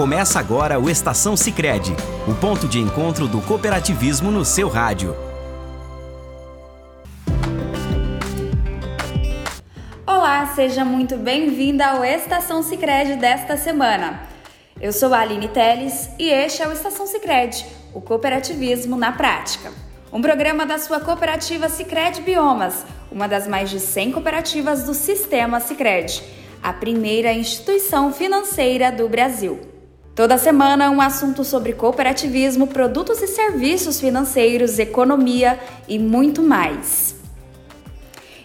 Começa agora o Estação Sicredi, o ponto de encontro do cooperativismo no seu rádio. Olá, seja muito bem-vinda ao Estação Sicredi desta semana. Eu sou a Aline Teles e este é o Estação Sicredi, o cooperativismo na prática. Um programa da sua cooperativa Sicredi Biomas, uma das mais de 100 cooperativas do sistema Sicredi, a primeira instituição financeira do Brasil. Toda semana um assunto sobre cooperativismo, produtos e serviços financeiros, economia e muito mais.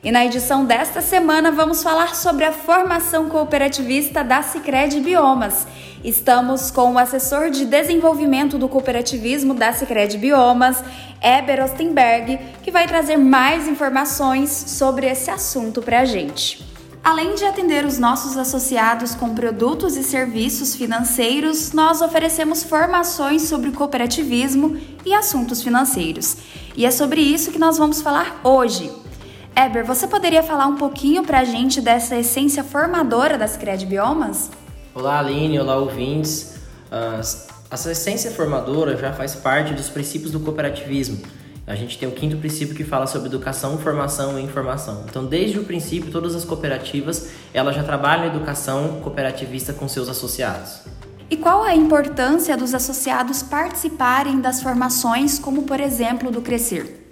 E na edição desta semana vamos falar sobre a formação cooperativista da Sicredi Biomas Estamos com o assessor de desenvolvimento do cooperativismo da Sicredi Biomas, Eber Ostenberg, que vai trazer mais informações sobre esse assunto para a gente. Além de atender os nossos associados com produtos e serviços financeiros, nós oferecemos formações sobre cooperativismo e assuntos financeiros. E é sobre isso que nós vamos falar hoje. Eber, você poderia falar um pouquinho para a gente dessa essência formadora das Cred Biomas? Olá Aline, olá ouvintes. Uh, essa essência formadora já faz parte dos princípios do cooperativismo. A gente tem o quinto princípio que fala sobre educação, formação e informação. Então, desde o princípio, todas as cooperativas elas já trabalham educação cooperativista com seus associados. E qual a importância dos associados participarem das formações, como por exemplo do Crescer?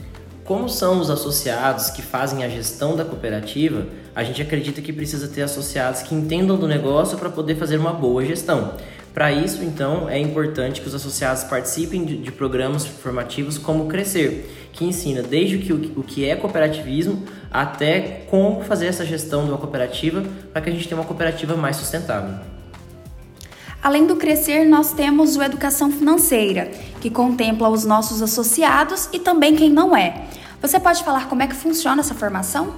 Como são os associados que fazem a gestão da cooperativa, a gente acredita que precisa ter associados que entendam do negócio para poder fazer uma boa gestão. Para isso, então, é importante que os associados participem de, programas formativos como Crescer, que ensina desde o que é cooperativismo até como fazer essa gestão de uma cooperativa para que a gente tenha uma cooperativa mais sustentável. Além do Crescer, nós temos o Educação Financeira, que contempla os nossos associados e também quem não é. Você pode falar como é que funciona essa formação?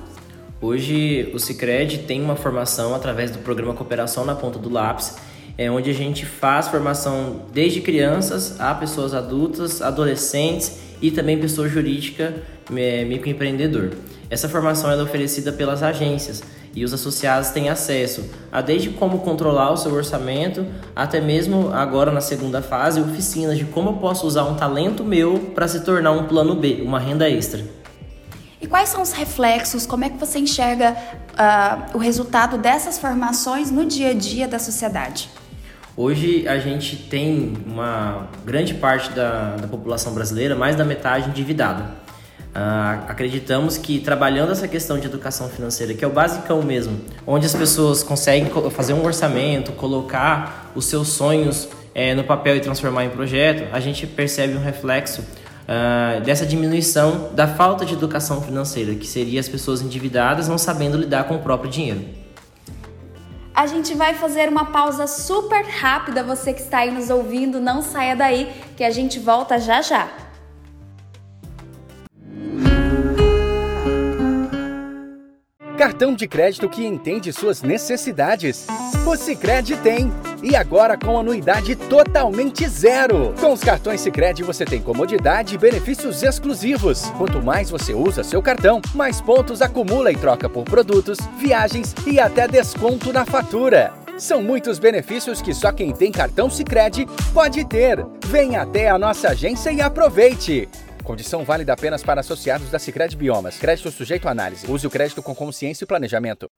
Hoje o Cicred tem uma formação através do programa Cooperação na Ponta do Lápis, é onde a gente faz formação desde crianças a pessoas adultas, adolescentes e também pessoa jurídica, é, microempreendedor. Essa formação é oferecida pelas agências e os associados têm acesso a desde como controlar o seu orçamento, até mesmo agora na segunda fase, oficinas de como eu posso usar um talento meu para se tornar um plano B, uma renda extra. E quais são os reflexos? Como é que você enxerga uh, o resultado dessas formações no dia a dia da sociedade? Hoje a gente tem uma grande parte da, da população brasileira, mais da metade endividada. Uh, acreditamos que trabalhando essa questão de educação financeira, que é o basicão mesmo, onde as pessoas conseguem fazer um orçamento, colocar os seus sonhos é, no papel e transformar em projeto, a gente percebe um reflexo uh, dessa diminuição da falta de educação financeira, que seria as pessoas endividadas não sabendo lidar com o próprio dinheiro. A gente vai fazer uma pausa super rápida. Você que está aí nos ouvindo, não saia daí, que a gente volta já já. Cartão de crédito que entende suas necessidades. O Sicredi tem. E agora com anuidade totalmente zero. Com os cartões Sicredi você tem comodidade e benefícios exclusivos. Quanto mais você usa seu cartão, mais pontos acumula e troca por produtos, viagens e até desconto na fatura. São muitos benefícios que só quem tem cartão Sicredi pode ter. Venha até a nossa agência e aproveite. Condição válida apenas para associados da Sicredi Biomas. Crédito sujeito à análise. Use o crédito com consciência e planejamento.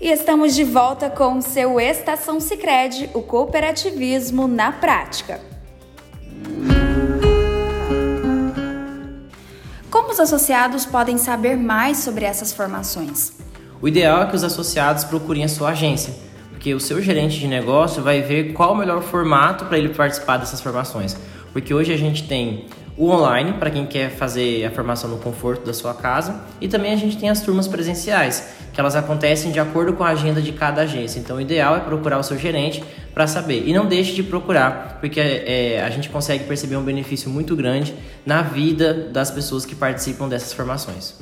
E estamos de volta com o seu Estação Sicredi, o cooperativismo na prática. Como os associados podem saber mais sobre essas formações? O ideal é que os associados procurem a sua agência porque o seu gerente de negócio vai ver qual o melhor formato para ele participar dessas formações. Porque hoje a gente tem o online para quem quer fazer a formação no conforto da sua casa e também a gente tem as turmas presenciais, que elas acontecem de acordo com a agenda de cada agência. Então o ideal é procurar o seu gerente para saber e não deixe de procurar, porque é, a gente consegue perceber um benefício muito grande na vida das pessoas que participam dessas formações.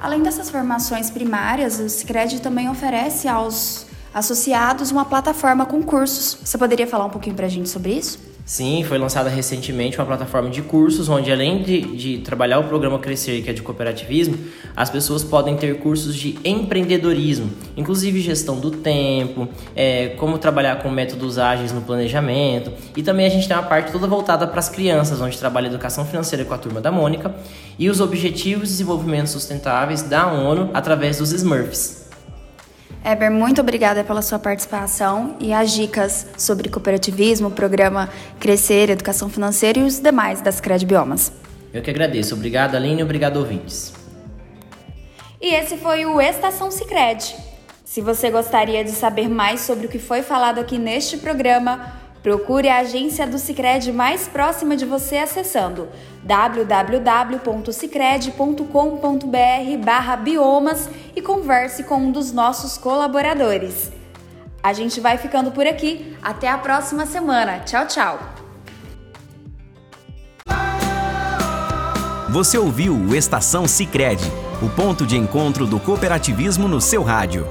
Além dessas formações primárias, o Sicredi também oferece aos associados uma plataforma com cursos. Você poderia falar um pouquinho para a gente sobre isso? Sim, foi lançada recentemente uma plataforma de cursos onde, além de, de, trabalhar o programa Crescer, que é de cooperativismo, as pessoas podem ter cursos de empreendedorismo, inclusive gestão do tempo, é, como trabalhar com métodos ágeis no planejamento. E também a gente tem uma parte toda voltada para as crianças, onde trabalha educação financeira com a turma da Mônica e os objetivos de desenvolvimento sustentáveis da ONU através dos Smurfs. Eber, muito obrigada pela sua participação e as dicas sobre cooperativismo, programa Crescer, Educação Financeira e os demais das Biomas. Eu que agradeço. Obrigado, Aline, e obrigado, ouvintes. E esse foi o Estação Sicredi. Se você gostaria de saber mais sobre o que foi falado aqui neste programa, Procure a agência do Sicredi mais próxima de você acessando www.sicredi.com.br/biomas e converse com um dos nossos colaboradores. A gente vai ficando por aqui. Até a próxima semana. Tchau, tchau. Você ouviu o Estação Sicredi, o ponto de encontro do cooperativismo no seu rádio.